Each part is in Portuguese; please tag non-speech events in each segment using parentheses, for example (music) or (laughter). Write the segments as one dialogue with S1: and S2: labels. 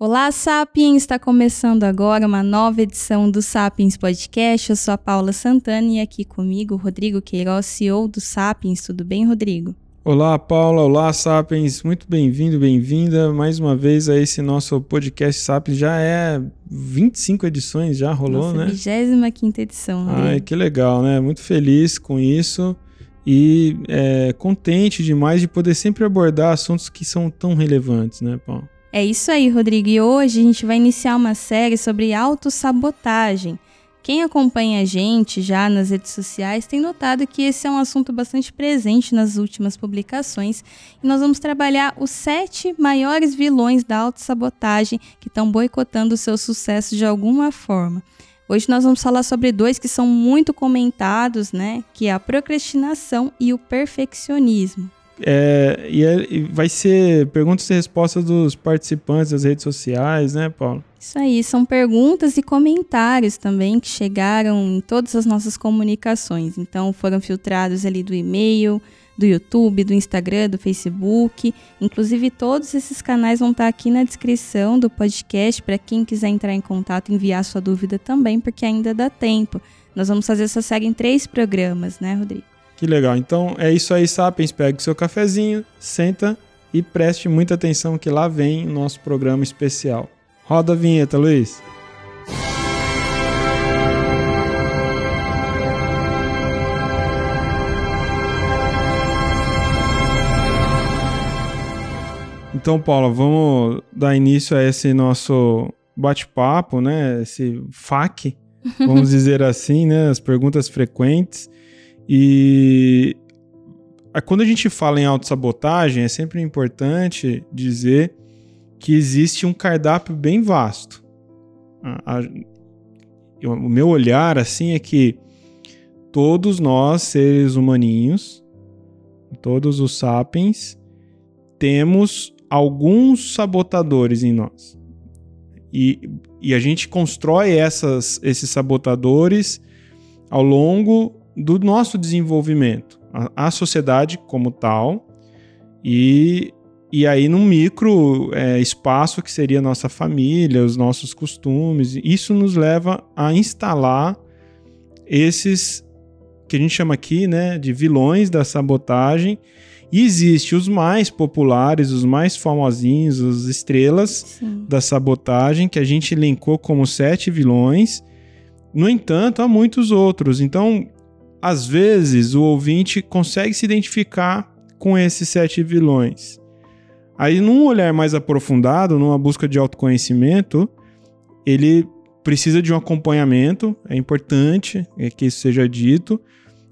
S1: Olá, Sapiens! Está começando agora uma nova edição do Sapiens Podcast. Eu sou a Paula Santana e aqui comigo Rodrigo Queiroz, CEO do Sapiens. Tudo bem, Rodrigo?
S2: Olá, Paula. Olá, Sapiens. Muito bem-vindo, bem-vinda mais uma vez a esse nosso podcast Sapiens. Já é 25 edições, já rolou,
S1: Nossa,
S2: né?
S1: 25 edição.
S2: Ai, que legal, né? Muito feliz com isso e é, contente demais de poder sempre abordar assuntos que são tão relevantes, né, Paula?
S1: É isso aí, Rodrigo. E hoje a gente vai iniciar uma série sobre autossabotagem. Quem acompanha a gente já nas redes sociais tem notado que esse é um assunto bastante presente nas últimas publicações e nós vamos trabalhar os sete maiores vilões da autossabotagem que estão boicotando o seu sucesso de alguma forma. Hoje nós vamos falar sobre dois que são muito comentados, né? Que é a procrastinação e o perfeccionismo.
S2: É, e, é, e vai ser perguntas e respostas dos participantes das redes sociais, né, Paulo?
S1: Isso aí, são perguntas e comentários também que chegaram em todas as nossas comunicações. Então, foram filtrados ali do e-mail, do YouTube, do Instagram, do Facebook. Inclusive, todos esses canais vão estar aqui na descrição do podcast para quem quiser entrar em contato, enviar sua dúvida também, porque ainda dá tempo. Nós vamos fazer essa série em três programas, né, Rodrigo?
S2: Que legal. Então é isso aí, Sapiens. Pegue seu cafezinho, senta e preste muita atenção que lá vem o nosso programa especial. Roda a vinheta, Luiz. Então, Paula, vamos dar início a esse nosso bate-papo, né? Esse FAQ, (laughs) vamos dizer assim, né? As perguntas frequentes. E quando a gente fala em autossabotagem, é sempre importante dizer que existe um cardápio bem vasto. O meu olhar assim é que todos nós, seres humaninhos, todos os sapiens, temos alguns sabotadores em nós. E, e a gente constrói essas, esses sabotadores ao longo do nosso desenvolvimento, a, a sociedade como tal, e, e aí num micro é, espaço que seria a nossa família, os nossos costumes, isso nos leva a instalar esses que a gente chama aqui né, de vilões da sabotagem, e existe os mais populares, os mais famosinhos, as estrelas Sim. da sabotagem, que a gente elencou como sete vilões. No entanto, há muitos outros. Então, às vezes o ouvinte consegue se identificar com esses sete vilões. Aí, num olhar mais aprofundado, numa busca de autoconhecimento, ele precisa de um acompanhamento, é importante que isso seja dito,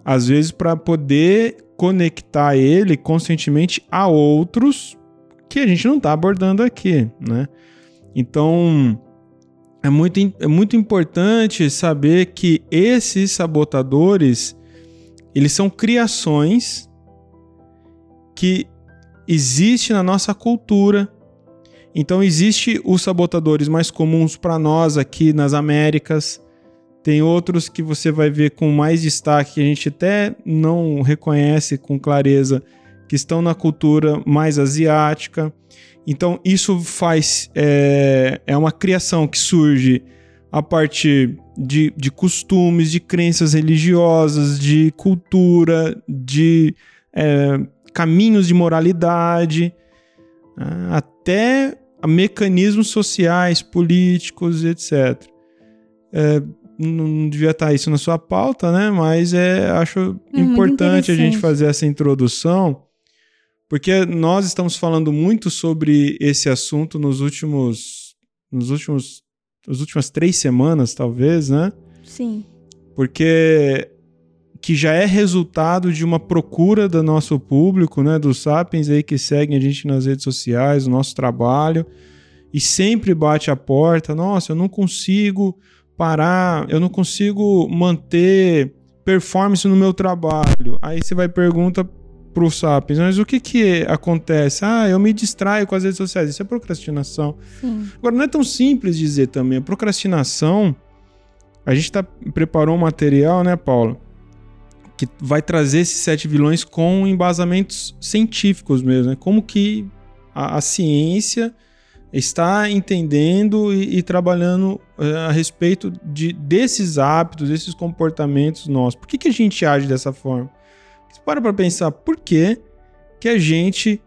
S2: às vezes para poder conectar ele conscientemente a outros que a gente não está abordando aqui, né? Então, é muito, é muito importante saber que esses sabotadores eles são criações que existe na nossa cultura. Então existe os sabotadores mais comuns para nós aqui nas Américas. Tem outros que você vai ver com mais destaque que a gente até não reconhece com clareza que estão na cultura mais asiática. Então isso faz é, é uma criação que surge a partir de, de costumes, de crenças religiosas, de cultura, de é, caminhos de moralidade, né, até mecanismos sociais, políticos, etc. É, não devia estar isso na sua pauta, né? Mas é, acho é importante a gente fazer essa introdução, porque nós estamos falando muito sobre esse assunto nos últimos, nos últimos as últimas três semanas, talvez, né?
S1: Sim.
S2: Porque que já é resultado de uma procura do nosso público, né, dos sapiens aí que seguem a gente nas redes sociais, o nosso trabalho, e sempre bate a porta, nossa, eu não consigo parar, eu não consigo manter performance no meu trabalho. Aí você vai pergunta para o Sapiens, mas o que que acontece? Ah, eu me distraio com as redes sociais. Isso é procrastinação. Sim. Agora, não é tão simples dizer também. A procrastinação, a gente tá, preparou um material, né, Paula? Que vai trazer esses sete vilões com embasamentos científicos mesmo, né? Como que a, a ciência está entendendo e, e trabalhando uh, a respeito de, desses hábitos, desses comportamentos nossos. Por que, que a gente age dessa forma? Você para pensar por que, que a gente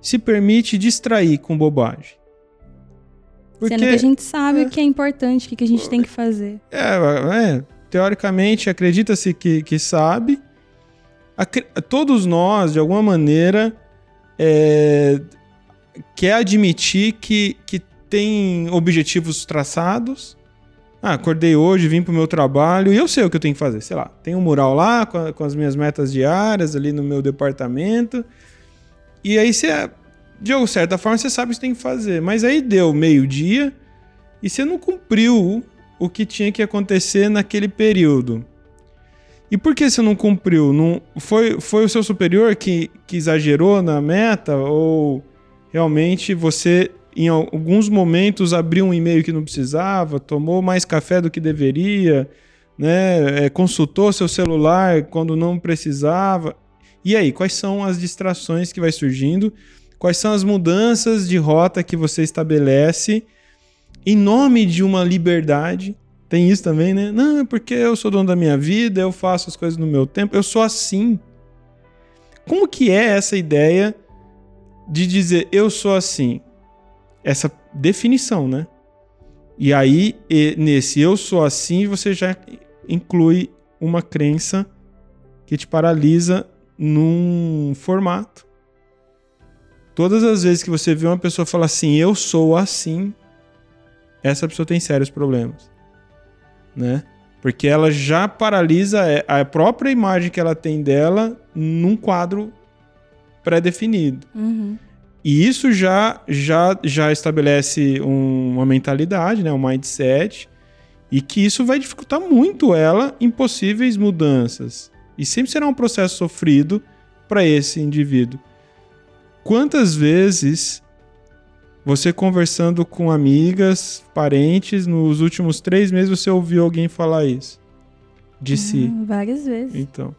S2: se permite distrair com bobagem.
S1: Porque, Sendo que a gente sabe é, o que é importante, o que, que a gente tem que fazer.
S2: É, é teoricamente, acredita-se que, que sabe. todos nós, de alguma maneira, é, quer admitir que, que tem objetivos traçados. Ah, acordei hoje, vim pro meu trabalho e eu sei o que eu tenho que fazer. Sei lá, tem um mural lá com, a, com as minhas metas diárias ali no meu departamento. E aí você, de certa forma, você sabe o que tem que fazer. Mas aí deu meio-dia e você não cumpriu o que tinha que acontecer naquele período. E por que você não cumpriu? Não, foi, foi o seu superior que, que exagerou na meta? Ou realmente você, em alguns momentos, abriu um e-mail que não precisava, tomou mais café do que deveria, né? É, consultou seu celular quando não precisava? E aí, quais são as distrações que vai surgindo? Quais são as mudanças de rota que você estabelece? em nome de uma liberdade. Tem isso também, né? Não, é porque eu sou dono da minha vida, eu faço as coisas no meu tempo, eu sou assim. Como que é essa ideia de dizer eu sou assim? Essa definição, né? E aí, nesse eu sou assim, você já inclui uma crença que te paralisa num formato. Todas as vezes que você vê uma pessoa falar assim, eu sou assim, essa pessoa tem sérios problemas, né? Porque ela já paralisa é, a própria imagem que ela tem dela num quadro pré-definido.
S1: Uhum.
S2: E isso já, já, já estabelece um, uma mentalidade, né, um mindset, e que isso vai dificultar muito ela em possíveis mudanças. E sempre será um processo sofrido para esse indivíduo. Quantas vezes você conversando com amigas, parentes, nos últimos três meses você ouviu alguém falar isso? De si.
S1: Hum, várias vezes.
S2: Então.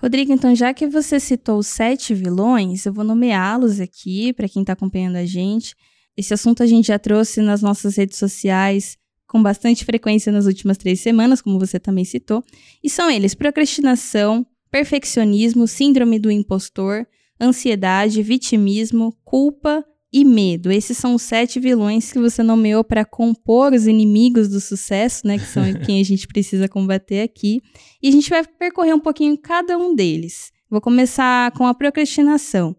S1: Rodrigo, então já que você citou sete vilões, eu vou nomeá-los aqui para quem está acompanhando a gente. Esse assunto a gente já trouxe nas nossas redes sociais com bastante frequência nas últimas três semanas, como você também citou. E são eles: procrastinação, perfeccionismo, síndrome do impostor, ansiedade, vitimismo, culpa e medo. Esses são os sete vilões que você nomeou para compor os inimigos do sucesso, né? Que são (laughs) quem a gente precisa combater aqui. E a gente vai percorrer um pouquinho cada um deles. Vou começar com a procrastinação.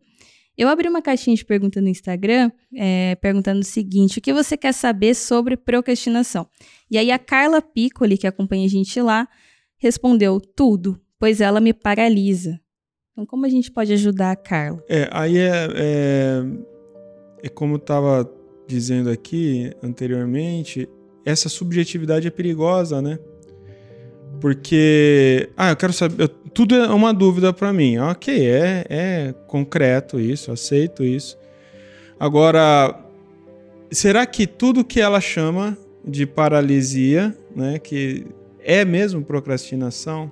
S1: Eu abri uma caixinha de pergunta no Instagram, é, perguntando o seguinte: o que você quer saber sobre procrastinação? E aí a Carla Piccoli, que acompanha a gente lá, respondeu tudo, pois ela me paralisa. Então, como a gente pode ajudar a Carla?
S2: É, aí é, é é como estava dizendo aqui anteriormente, essa subjetividade é perigosa, né? Porque, ah, eu quero saber, eu, tudo é uma dúvida para mim. Ok, é, é concreto isso, aceito isso. Agora, será que tudo que ela chama de paralisia, né, que é mesmo procrastinação?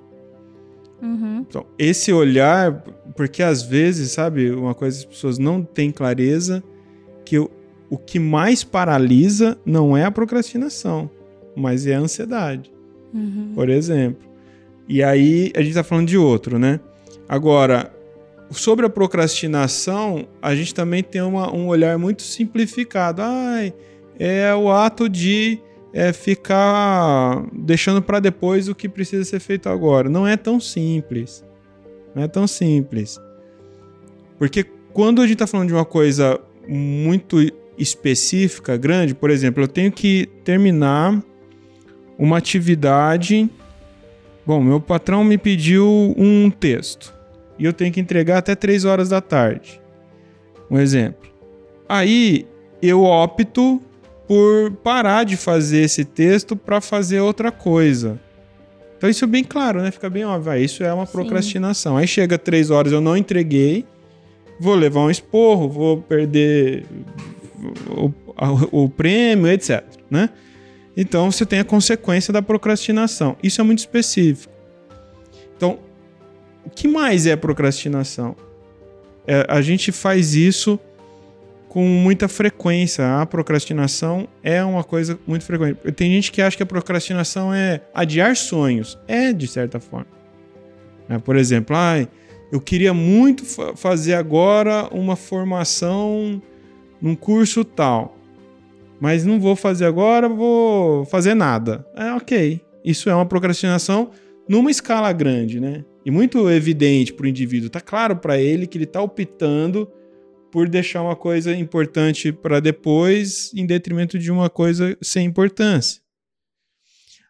S1: Uhum.
S2: Então, esse olhar, porque às vezes, sabe, uma coisa as pessoas não têm clareza que o, o que mais paralisa não é a procrastinação, mas é a ansiedade,
S1: uhum.
S2: por exemplo. E aí a gente está falando de outro, né? Agora, sobre a procrastinação, a gente também tem uma, um olhar muito simplificado. Ai, é o ato de é, ficar deixando para depois o que precisa ser feito agora. Não é tão simples. Não é tão simples. Porque quando a gente está falando de uma coisa muito específica, grande, por exemplo, eu tenho que terminar uma atividade. Bom, meu patrão me pediu um texto e eu tenho que entregar até 3 horas da tarde. Um exemplo. Aí eu opto por parar de fazer esse texto para fazer outra coisa. Então isso é bem claro, né? Fica bem óbvio. Ah, isso é uma procrastinação. Sim. Aí chega três horas, eu não entreguei vou levar um esporro, vou perder o, o, prêmio, etc. Né? Então você tem a consequência da procrastinação. Isso é muito específico. Então, o que mais é procrastinação? É, a gente faz isso com muita frequência. A procrastinação é uma coisa muito frequente. Tem gente que acha que a procrastinação é adiar sonhos. É, de certa forma. É, por exemplo, ah, eu queria muito fa fazer agora uma formação num curso tal. Mas não vou fazer agora, vou fazer nada. É ok. Isso é uma procrastinação numa escala grande, né? E muito evidente para o indivíduo. Tá claro para ele que ele está optando por deixar uma coisa importante para depois, em detrimento de uma coisa sem importância.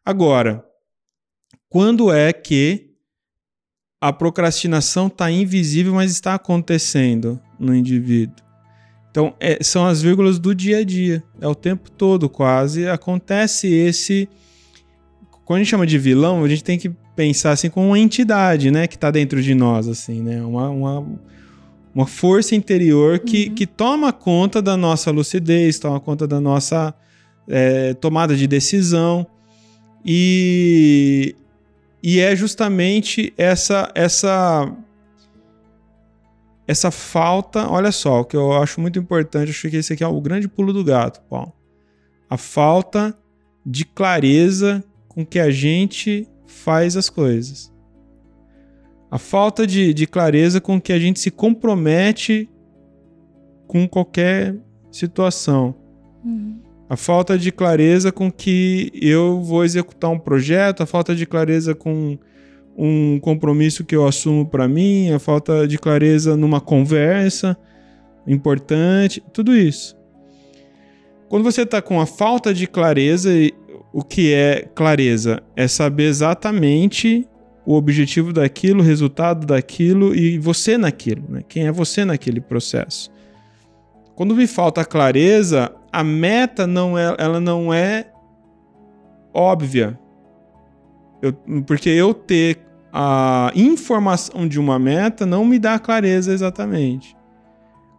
S2: Agora, quando é que a procrastinação está invisível, mas está acontecendo no indivíduo? Então, é, são as vírgulas do dia a dia. É o tempo todo, quase. Acontece esse. Quando a gente chama de vilão, a gente tem que pensar assim como uma entidade, né? Que está dentro de nós, assim, né? Uma, uma, uma força interior que, uhum. que toma conta da nossa lucidez, toma conta da nossa é, tomada de decisão. E, e é justamente essa essa essa falta, olha só, o que eu acho muito importante, acho que esse aqui é o grande pulo do gato, Paulo. A falta de clareza com que a gente faz as coisas. A falta de, de clareza com que a gente se compromete com qualquer situação. Uhum. A falta de clareza com que eu vou executar um projeto, a falta de clareza com um compromisso que eu assumo para mim, a falta de clareza numa conversa importante, tudo isso. Quando você está com a falta de clareza, o que é clareza? É saber exatamente o objetivo daquilo, o resultado daquilo e você naquilo, né? Quem é você naquele processo? Quando me falta clareza, a meta não é, ela não é óbvia. Eu, porque eu ter a informação de uma meta não me dá clareza exatamente.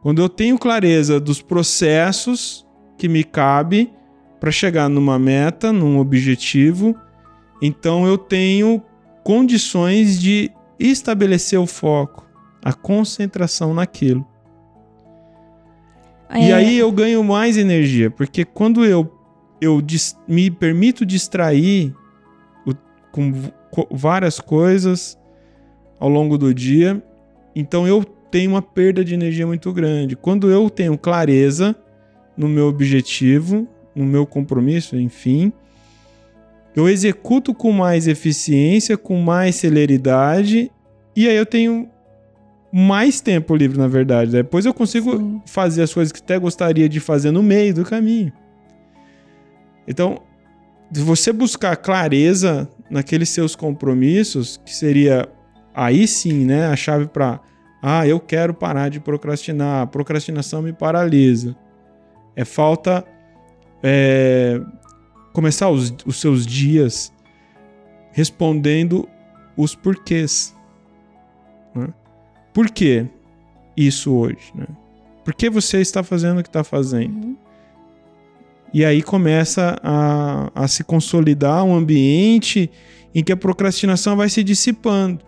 S2: Quando eu tenho clareza dos processos que me cabe para chegar numa meta, num objetivo, então eu tenho condições de estabelecer o foco, a concentração naquilo. É. E aí eu ganho mais energia, porque quando eu, eu me permito distrair o, com várias coisas ao longo do dia, então eu tenho uma perda de energia muito grande. Quando eu tenho clareza no meu objetivo, no meu compromisso, enfim, eu executo com mais eficiência, com mais celeridade, e aí eu tenho mais tempo livre, na verdade. Depois eu consigo Sim. fazer as coisas que até gostaria de fazer no meio do caminho. Então, se você buscar clareza naqueles seus compromissos, que seria aí sim, né, a chave para ah, eu quero parar de procrastinar, a procrastinação me paralisa. É falta é, começar os, os seus dias respondendo os porquês. Né? Por que isso hoje? Né? Por que você está fazendo o que está fazendo? Uhum. E aí começa a, a se consolidar um ambiente em que a procrastinação vai se dissipando.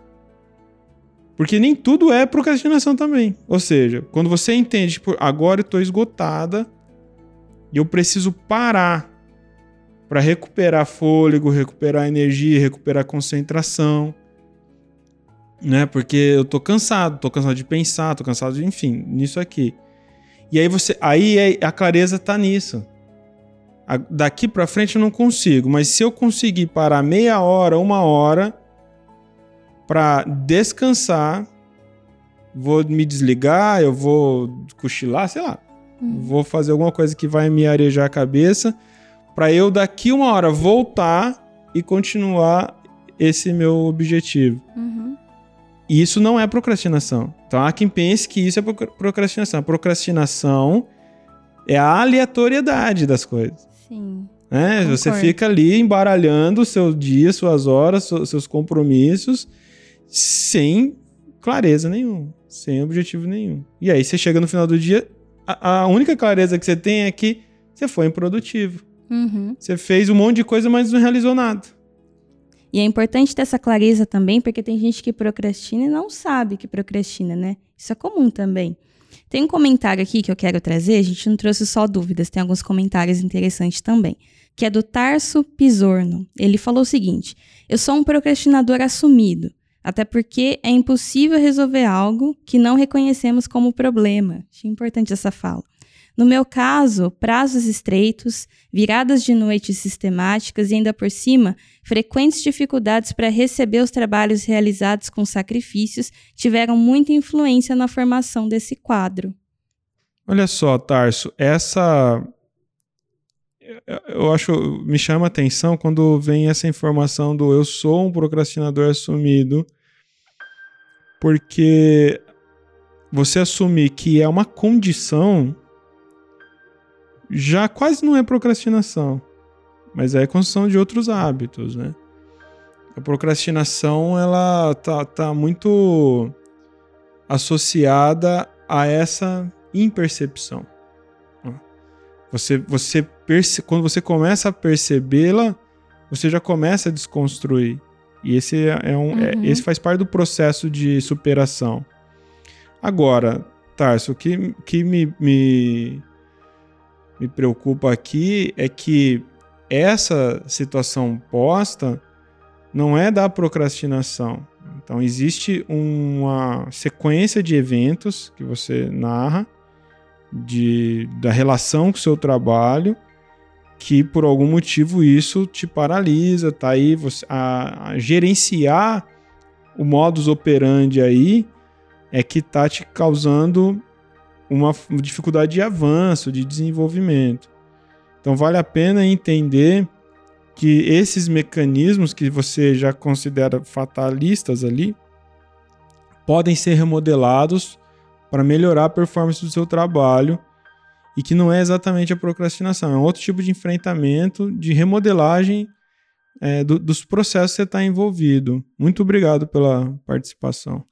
S2: Porque nem tudo é procrastinação também. Ou seja, quando você entende, tipo, agora eu estou esgotada e eu preciso parar para recuperar fôlego, recuperar energia, recuperar concentração, né? Porque eu tô cansado, tô cansado de pensar, tô cansado de, enfim, nisso aqui. E aí você, aí é, a clareza tá nisso. A, daqui para frente eu não consigo, mas se eu conseguir parar meia hora, uma hora para descansar, vou me desligar, eu vou cochilar, sei lá. Hum. Vou fazer alguma coisa que vai me arejar a cabeça para eu daqui uma hora voltar e continuar esse meu objetivo. Uhum. E isso não é procrastinação. Então há quem pense que isso é procrastinação. A procrastinação é a aleatoriedade das coisas.
S1: Sim.
S2: É, você fica ali embaralhando o seu dia, suas horas, seus compromissos, sem clareza nenhuma, sem objetivo nenhum. E aí você chega no final do dia, a, a única clareza que você tem é que você foi improdutivo. Uhum. Você fez um monte de coisa, mas não realizou nada.
S1: E é importante ter essa clareza também, porque tem gente que procrastina e não sabe que procrastina, né? Isso é comum também. Tem um comentário aqui que eu quero trazer, a gente não trouxe só dúvidas, tem alguns comentários interessantes também, que é do Tarso Pisorno. Ele falou o seguinte: Eu sou um procrastinador assumido, até porque é impossível resolver algo que não reconhecemos como problema. Achei importante essa fala. No meu caso, prazos estreitos, viradas de noite sistemáticas e ainda por cima, frequentes dificuldades para receber os trabalhos realizados com sacrifícios tiveram muita influência na formação desse quadro.
S2: Olha só, Tarso, essa eu acho me chama a atenção quando vem essa informação do eu sou um procrastinador assumido, porque você assumir que é uma condição já quase não é procrastinação, mas é construção de outros hábitos, né? A procrastinação ela tá, tá muito associada a essa impercepção. Você, você perce, quando você começa a percebê-la, você já começa a desconstruir. E esse é um, é, uhum. é, esse faz parte do processo de superação. Agora, Tarso, o que, que me, me me preocupa aqui é que essa situação posta não é da procrastinação. Então, existe uma sequência de eventos que você narra de, da relação com o seu trabalho que por algum motivo isso te paralisa, tá aí você, a, a gerenciar o modus operandi aí é que tá te causando uma dificuldade de avanço, de desenvolvimento. Então vale a pena entender que esses mecanismos que você já considera fatalistas ali podem ser remodelados para melhorar a performance do seu trabalho e que não é exatamente a procrastinação, é um outro tipo de enfrentamento, de remodelagem é, do, dos processos que você está envolvido. Muito obrigado pela participação.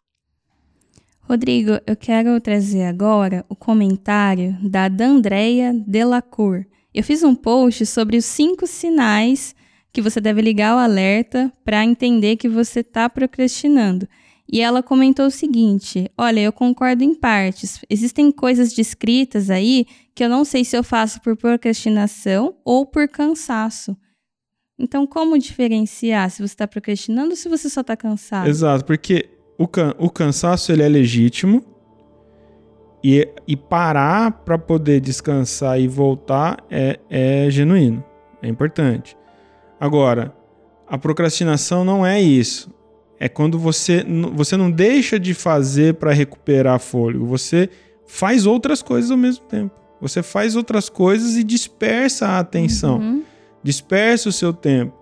S1: Rodrigo, eu quero trazer agora o comentário da D'Andrea Delacour. Eu fiz um post sobre os cinco sinais que você deve ligar o alerta para entender que você está procrastinando. E ela comentou o seguinte: Olha, eu concordo em partes. Existem coisas descritas aí que eu não sei se eu faço por procrastinação ou por cansaço. Então, como diferenciar se você está procrastinando ou se você só está cansado?
S2: Exato, porque o, can, o cansaço ele é legítimo e, e parar para poder descansar e voltar é, é genuíno, é importante. Agora, a procrastinação não é isso. É quando você, você não deixa de fazer para recuperar fôlego, você faz outras coisas ao mesmo tempo. Você faz outras coisas e dispersa a atenção, uhum. dispersa o seu tempo.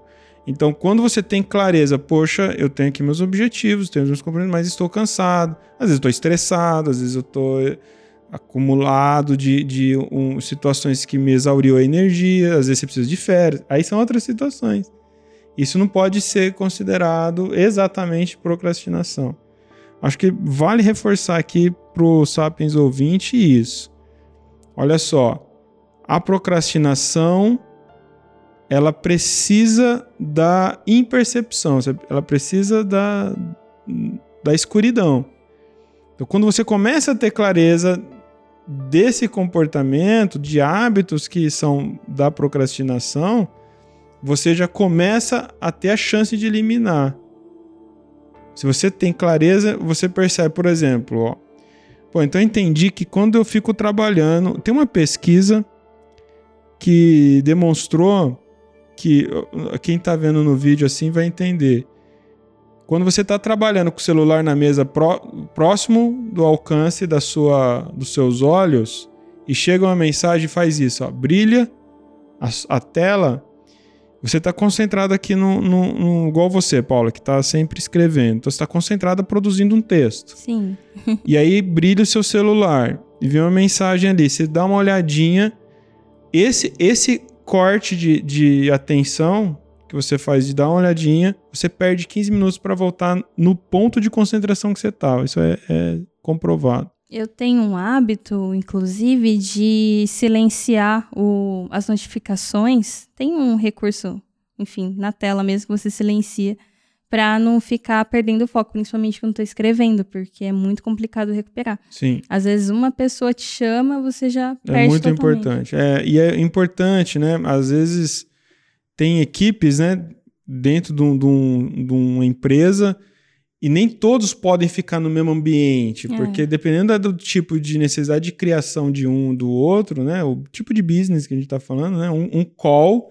S2: Então, quando você tem clareza, poxa, eu tenho aqui meus objetivos, tenho meus compromissos, mas estou cansado. Às vezes estou estressado, às vezes eu estou acumulado de, de um, situações que me exauriu a energia, às vezes você precisa de férias. Aí são outras situações. Isso não pode ser considerado exatamente procrastinação. Acho que vale reforçar aqui para o Sapiens ouvinte isso. Olha só, a procrastinação ela precisa da impercepção, ela precisa da, da escuridão. Então, quando você começa a ter clareza desse comportamento, de hábitos que são da procrastinação, você já começa a ter a chance de eliminar. Se você tem clareza, você percebe, por exemplo, ó, pô, então eu entendi que quando eu fico trabalhando, tem uma pesquisa que demonstrou que quem está vendo no vídeo assim vai entender. Quando você está trabalhando com o celular na mesa pró próximo do alcance da sua, dos seus olhos e chega uma mensagem faz isso, ó, brilha a, a tela, você está concentrado aqui no, no, no, igual você, Paula, que está sempre escrevendo. Então você está concentrada produzindo um texto.
S1: Sim. (laughs)
S2: e aí brilha o seu celular e vem uma mensagem ali. Você dá uma olhadinha. Esse, esse corte de, de atenção que você faz de dar uma olhadinha, você perde 15 minutos para voltar no ponto de concentração que você estava. Isso é, é comprovado.
S1: Eu tenho um hábito, inclusive, de silenciar o, as notificações. Tem um recurso, enfim, na tela mesmo que você silencia para não ficar perdendo o foco, principalmente quando estou escrevendo, porque é muito complicado recuperar.
S2: Sim.
S1: Às vezes uma pessoa te chama, você já perde
S2: É muito
S1: totalmente.
S2: importante. É, e é importante, né? Às vezes tem equipes, né? Dentro de, um- de um- de uma empresa e nem todos podem ficar no mesmo ambiente,
S1: É.
S2: porque dependendo do tipo de necessidade de criação de um do outro, né? O tipo de business que a gente está falando, né? Um, um call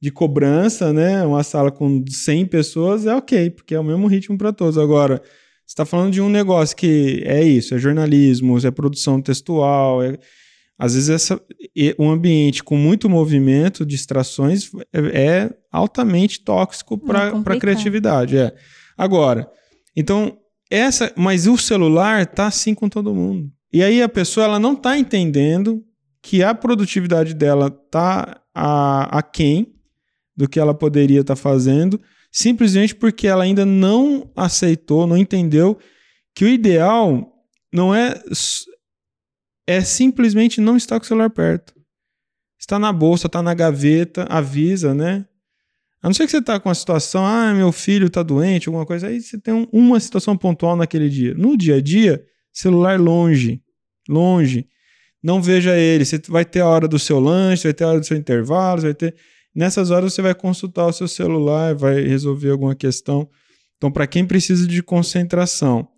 S2: de cobrança, né? Uma sala com 100 pessoas é ok, porque é o mesmo ritmo para todos. Agora, você está falando de um negócio que é isso, é jornalismo, é produção textual, é- às vezes essa, um ambiente com muito movimento, distrações, é, é altamente tóxico para a criatividade. É. Agora, então, essa. Mas o celular tá assim com todo mundo. E aí a pessoa ela não tá entendendo que a produtividade dela tá a, a quem do que ela poderia estar fazendo, simplesmente porque ela ainda não aceitou, não entendeu que o ideal não é é simplesmente não estar com o celular perto. Está na bolsa, está na gaveta, avisa, né? A não ser que você está com uma situação, ah, meu filho está doente, alguma coisa, aí você tem um- uma situação pontual naquele dia. No dia a dia, celular longe, longe. Não veja ele. Você vai ter a hora do seu lanche, vai ter a hora do seu intervalo, vai ter. Nessas horas você vai consultar o seu celular, vai resolver alguma questão. Então, para quem precisa de concentração.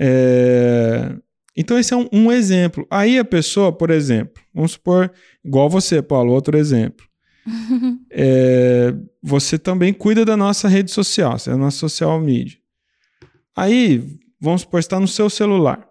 S2: é, Então, esse é um, um exemplo. Aí a pessoa, por exemplo, vamos supor, igual você, Paulo, outro exemplo. (laughs) É, Você também cuida da nossa rede social, é a nossa social media. Aí, vamos supor, está no seu celular.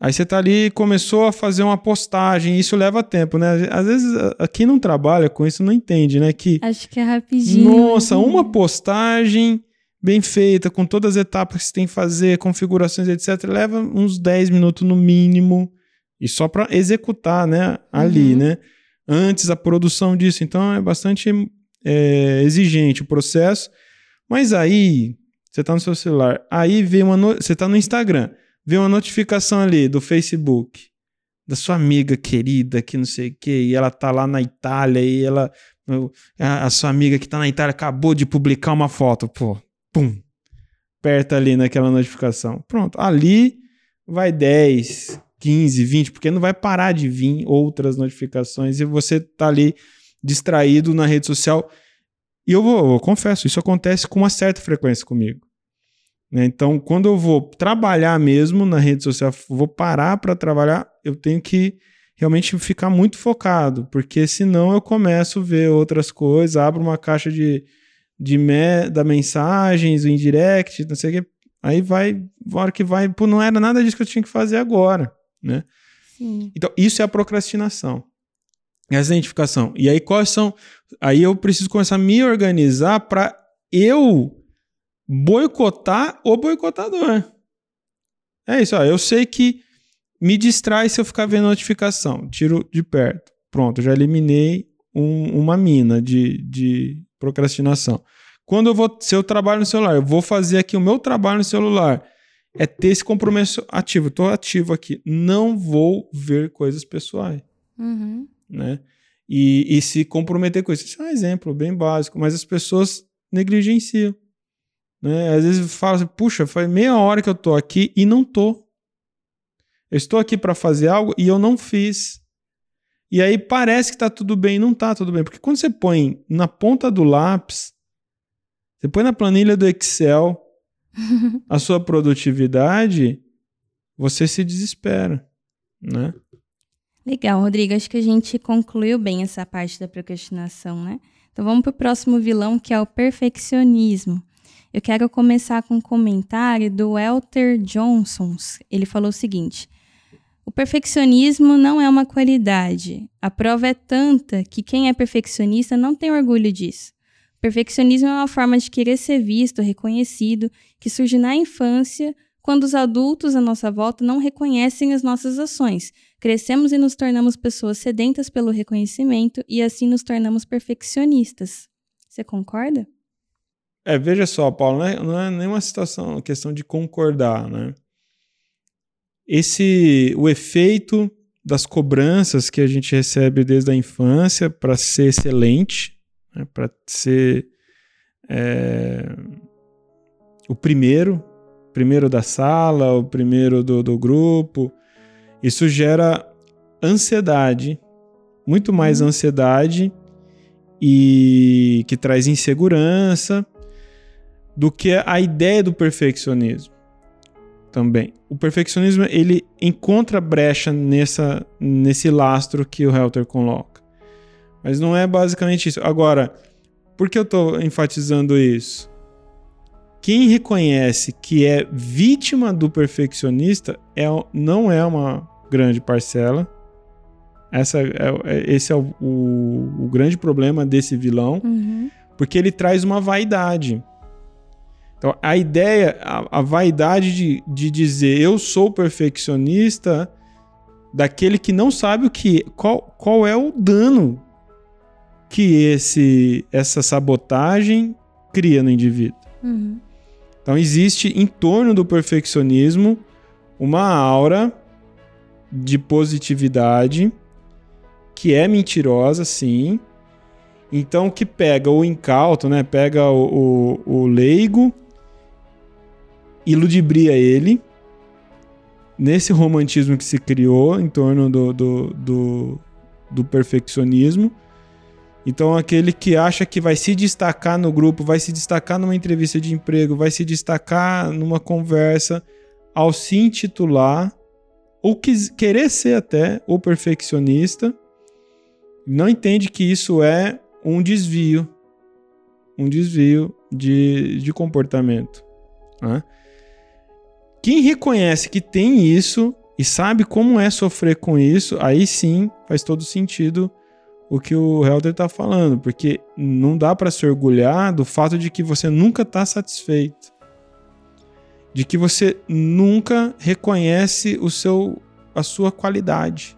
S2: Aí você está ali e começou a fazer uma postagem, isso leva tempo, né? Às vezes, a- quem não trabalha com isso não entende, né? Que
S1: Acho que é rapidinho.
S2: nossa,
S1: né?
S2: uma postagem bem feita, com todas as etapas que você tem que fazer, configurações, etc., leva uns 10 minutos no mínimo. E só para executar, né? Ali,
S1: Uhum.
S2: né? Antes a produção disso. Então é bastante é, exigente o processo. Mas aí, você tá no seu celular, aí vê uma. no- Você tá no Instagram, vê uma notificação ali do Facebook. Da sua amiga querida, que não sei o quê, e ela tá lá na Itália, e ela a, a sua amiga que tá na Itália acabou de publicar uma foto, pô, pum, aperta ali naquela notificação. Pronto, ali vai 10, 15, 20, porque não vai parar de vir outras notificações e você tá ali distraído na rede social. E eu vou, eu confesso, isso acontece com uma certa frequência comigo. Né? Então, quando eu vou trabalhar mesmo na rede social, vou parar para trabalhar, eu tenho que realmente ficar muito focado, porque senão eu começo a ver outras coisas, abro uma caixa de, de me, da mensagens, o indirect, não sei o que, aí vai, hora que vai, pô, não era nada disso que eu tinha que fazer agora, né?
S1: Sim.
S2: Então, isso é a procrastinação. Essa é a identificação. E aí, quais são. Aí eu preciso começar a me organizar para eu boicotar o boicotador. É isso, ó. Eu sei que me distrai se eu ficar vendo notificação. Tiro de perto. Pronto, já eliminei um- uma mina de, de procrastinação. Quando eu vou, se eu trabalho no celular, eu vou fazer aqui o meu trabalho no celular. É ter esse compromisso ativo. Estou ativo aqui. Não vou ver coisas pessoais
S1: Uhum.
S2: né? E, e se comprometer com isso. Isso é um exemplo bem básico, mas as pessoas negligenciam. Né? Às vezes fala assim, puxa, faz meia hora que eu tô aqui e não tô. Eu estou aqui para fazer algo e eu não fiz. E aí parece que tá tudo bem, não tá tudo bem. Porque quando você põe na ponta do lápis, você põe na planilha do Excel (laughs) a sua produtividade, você se desespera, né?
S1: Legal, Rodrigo. Acho que a gente concluiu bem essa parte da procrastinação, né? Então vamos para o próximo vilão, que é o perfeccionismo. Eu quero começar com um comentário do Elter Johnson. Ele falou o seguinte: O perfeccionismo não é uma qualidade. A prova é tanta que quem é perfeccionista não tem orgulho disso. Perfeccionismo é uma forma de querer ser visto, reconhecido, que surge na infância, quando os adultos à nossa volta não reconhecem as nossas ações. Crescemos e nos tornamos pessoas sedentas pelo reconhecimento e assim nos tornamos perfeccionistas. Você concorda?
S2: É, veja só, Paulo, não é, não é nenhuma situação, questão de concordar, né? Esse, o efeito das cobranças que a gente recebe desde a infância para ser excelente, né, para ser é, o primeiro, primeiro da sala, o primeiro do, do grupo. Isso gera ansiedade, muito mais uhum. ansiedade e que traz insegurança do que a ideia do perfeccionismo também. O perfeccionismo ele encontra brecha nessa, nesse lastro que o Helter coloca. Mas não é basicamente isso. Agora, por que eu estou enfatizando isso? Quem reconhece que é vítima do perfeccionista é, não é uma grande parcela. Essa é, é, esse é o, o, o grande problema desse vilão, uhum. porque ele traz uma vaidade. Então, a ideia, a, a vaidade de, de dizer eu sou perfeccionista daquele que não sabe o que qual, qual é o dano que esse essa sabotagem cria no indivíduo. Uhum. Então existe em torno do perfeccionismo uma aura de positividade que é mentirosa, sim. Então que pega o incauto, né? Pega o, o, o leigo e ludibria ele nesse romantismo que se criou em torno do, do, do, do perfeccionismo. Então, aquele que acha que vai se destacar no grupo, vai se destacar numa entrevista de emprego, vai se destacar numa conversa, ao se intitular, ou querer ser até o perfeccionista, não entende que isso é um desvio, um desvio de, de comportamento. Né? Quem reconhece que tem isso e sabe como é sofrer com isso, aí sim faz todo sentido o que o Helder está falando, porque não dá para se orgulhar do fato de que você nunca está satisfeito, de que você nunca reconhece o seu, a sua qualidade.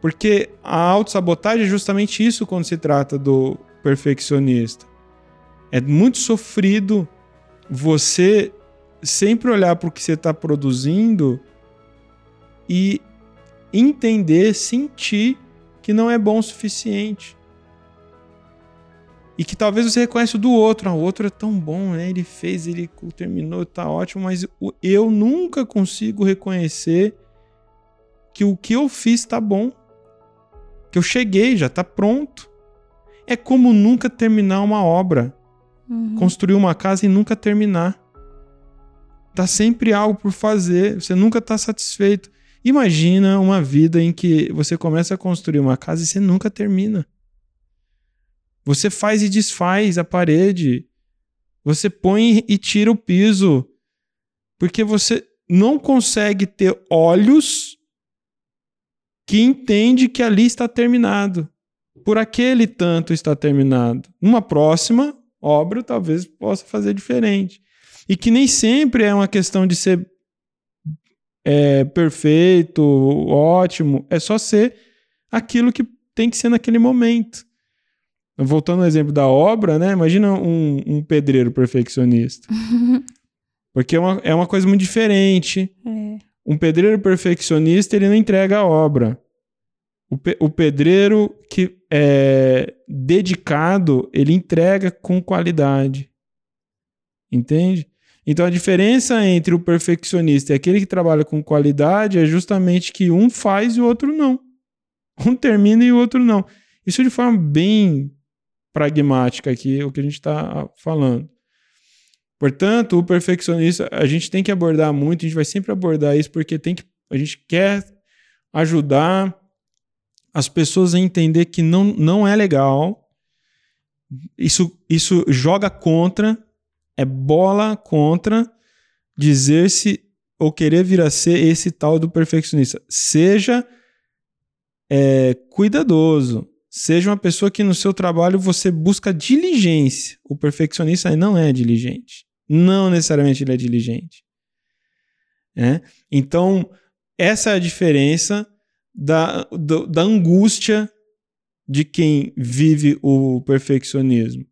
S2: Porque a autossabotagem é justamente isso quando se trata do perfeccionista. É muito sofrido você sempre olhar para o que você está produzindo e entender, sentir que não é bom o suficiente. E que talvez você reconheça o do outro. Ah, o outro é tão bom, né? Ele fez, ele terminou, tá ótimo, mas eu nunca consigo reconhecer que o que eu fiz tá bom. Que eu cheguei, já tá pronto. É como nunca terminar uma obra. Uhum. Construir uma casa e nunca terminar. Tá sempre algo por fazer, você nunca tá satisfeito. Imagina uma vida em que você começa a construir uma casa e você nunca termina. Você faz e desfaz a parede. Você põe e tira o piso. Porque você não consegue ter olhos que entende que ali está terminado. Por aquele tanto está terminado. Numa próxima obra, talvez possa fazer diferente. E que nem sempre é uma questão de ser é, perfeito, ótimo. É só ser aquilo que tem que ser naquele momento. Voltando ao exemplo da obra, né? Imagina um, um pedreiro perfeccionista. (laughs) Porque é uma, é uma coisa muito diferente. É. Um pedreiro perfeccionista, ele não entrega a obra. O, pe o pedreiro que é dedicado, ele entrega com qualidade. Entende? Então a diferença entre o perfeccionista e aquele que trabalha com qualidade é justamente que um faz e o outro não. Um termina e o outro não. Isso de forma bem pragmática aqui, o que a gente está falando. Portanto, o perfeccionista, a gente tem que abordar muito, a gente vai sempre abordar isso porque tem que, a gente quer ajudar as pessoas a entender que não, não é legal. Isso, isso joga contra é bola contra dizer-se ou querer vir a ser esse tal do perfeccionista. Seja é, cuidadoso. Seja uma pessoa que no seu trabalho você busca diligência. O perfeccionista não é diligente. Não necessariamente ele é diligente. É? Então, essa é a diferença da, do, da angústia de quem vive o perfeccionismo.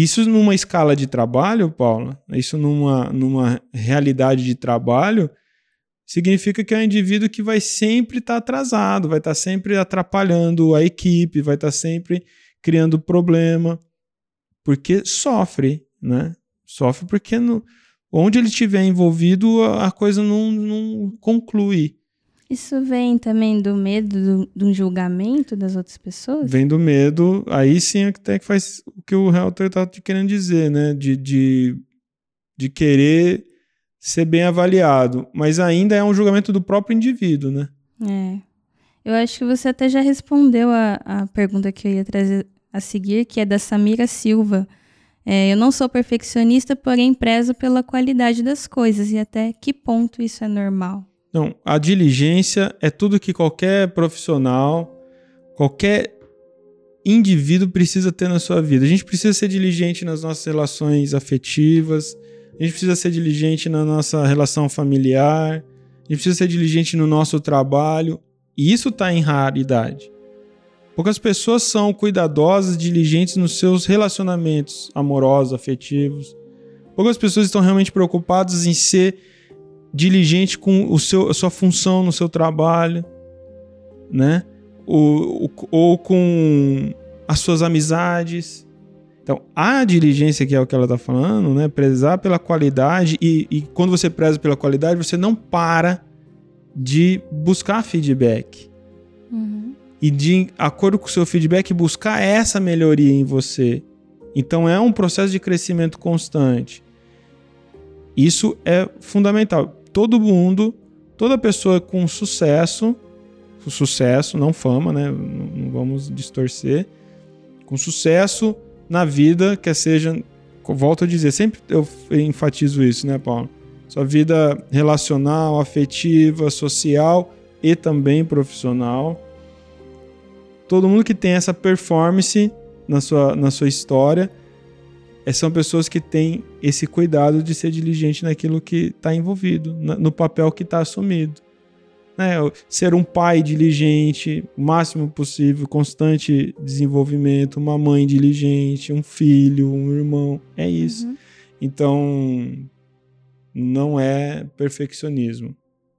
S2: Isso numa escala de trabalho, Paula, isso numa, numa realidade de trabalho, significa que é um indivíduo que vai sempre estar tá atrasado, vai estar tá sempre atrapalhando a equipe, vai estar tá sempre criando problema, porque sofre, né? Sofre porque no, onde ele estiver envolvido, a, a coisa não, não conclui.
S1: Isso vem também do medo de um julgamento das outras pessoas?
S2: Vem do medo, aí sim até que faz o que o Helter está querendo dizer, né? De, de, de querer ser bem avaliado. Mas ainda é um julgamento do próprio indivíduo, né?
S1: É. Eu acho que você até já respondeu a, a pergunta que eu ia trazer a seguir, que é da Samira Silva. É, eu não sou perfeccionista, porém prezo pela qualidade das coisas e até que ponto isso é normal.
S2: Não, a diligência é tudo que qualquer profissional, qualquer indivíduo precisa ter na sua vida. A gente precisa ser diligente nas nossas relações afetivas, a gente precisa ser diligente na nossa relação familiar, a gente precisa ser diligente no nosso trabalho, e isso está em raridade. Poucas pessoas são cuidadosas, diligentes nos seus relacionamentos amorosos, afetivos. Poucas pessoas estão realmente preocupadas em ser diligente com o seu, a sua função no seu trabalho, né? Ou, ou com as suas amizades. Então, a diligência, que é o que ela está falando, né? Prezar pela qualidade, e, e quando você preza pela qualidade, você não para de buscar feedback. Uhum. E de acordo com o seu feedback, buscar essa melhoria em você. Então, é um processo de crescimento constante. Isso é fundamental todo mundo, toda pessoa com sucesso, sucesso, não fama, né? Não, vamos distorcer, com sucesso na vida, quer seja, volto a dizer, sempre eu enfatizo isso, né, Paulo? Sua vida relacional, afetiva, social e também profissional. Todo mundo que tem essa performance na sua, na sua história são pessoas que têm esse cuidado de ser diligente naquilo que está envolvido, no papel que está assumido. Né? Ser um pai diligente, o máximo possível, constante desenvolvimento, uma mãe diligente, um filho, um irmão, é isso. Uhum. Então, não é perfeccionismo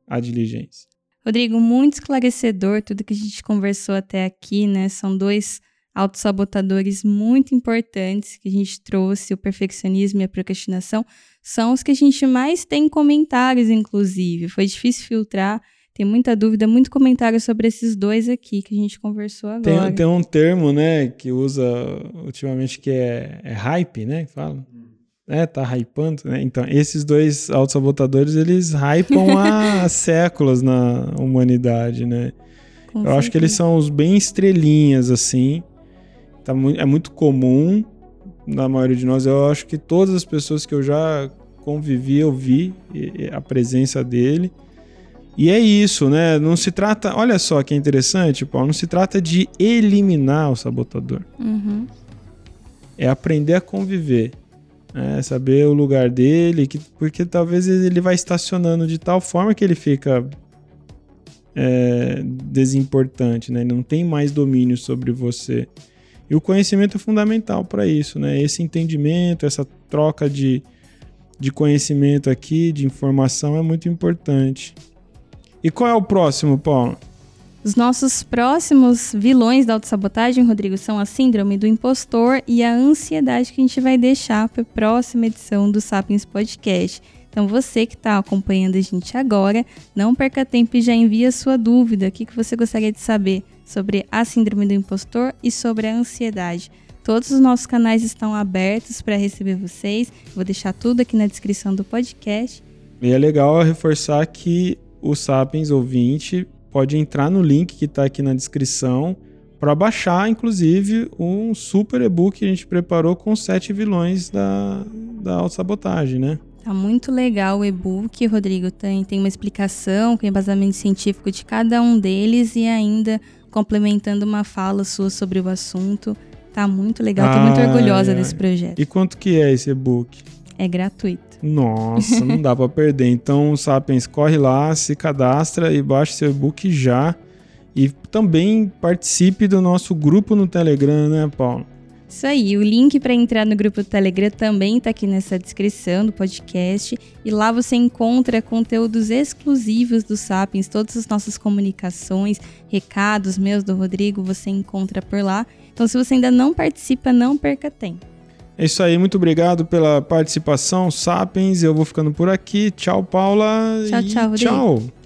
S2: a diligência.
S1: Rodrigo, muito esclarecedor tudo que a gente conversou até aqui, né? São dois autossabotadores muito importantes que a gente trouxe, o perfeccionismo e a procrastinação, são os que a gente mais tem comentários, inclusive. Foi difícil filtrar, tem muita dúvida, muito comentário sobre esses dois aqui que a gente conversou agora.
S2: Tem, tem um termo, né, que usa ultimamente que é, é hype, né, que fala. É, tá hypando, né? Então, esses dois autossabotadores, eles hypam há (laughs) séculos na humanidade, né? Com Eu certeza. acho que eles são os bem estrelinhas, assim, tá muito, é muito comum na maioria de nós. Eu acho que todas as pessoas que eu já convivi, eu vi a presença dele. E é isso, né? Não se trata. Olha só que interessante, Paulo. Não se trata de eliminar o sabotador. Uhum. É aprender a conviver. É saber o lugar dele, que, porque talvez ele vai estacionando de tal forma que ele fica é, desimportante, né? Ele não tem mais domínio sobre você. E o conhecimento é fundamental para isso, né? Esse entendimento, essa troca de, de conhecimento aqui, de informação é muito importante. E qual é o próximo, Paulo?
S1: Os nossos próximos vilões da autossabotagem, Rodrigo, são a síndrome do impostor e a ansiedade que a gente vai deixar para a próxima edição do Sapiens Podcast. Então, você que está acompanhando a gente agora, não perca tempo e já envia sua dúvida. O que, que você gostaria de saber sobre a síndrome do impostor e sobre a ansiedade. Todos os nossos canais estão abertos para receber vocês. Vou deixar tudo aqui na descrição do podcast.
S2: E é legal reforçar que o Sapiens ouvinte pode entrar no link que está aqui na descrição para baixar, inclusive, um super e-book que a gente preparou com sete vilões da, da autossabotagem, né?
S1: Tá muito legal o e-book, Rodrigo. Tem, tem uma explicação com embasamento científico de cada um deles e ainda complementando uma fala sua sobre o assunto. Tá muito legal, tô muito orgulhosa ai. desse projeto.
S2: E quanto que é esse e-book?
S1: É gratuito.
S2: Nossa, não dá (laughs) para perder. Então, Sapiens, corre lá, se cadastra e baixa seu e-book já. E também participe do nosso grupo no Telegram, né, Paulo?
S1: Isso aí, o link para entrar no grupo do Telegram também está aqui nessa descrição do podcast. E lá você encontra conteúdos exclusivos do Sapiens, todas as nossas comunicações, recados meus do Rodrigo, você encontra por lá. Então, se você ainda não participa, não perca tempo.
S2: É isso aí, muito obrigado pela participação, Sapiens. Eu vou ficando por aqui. Tchau, Paula.
S1: Tchau, tchau,
S2: Tchau.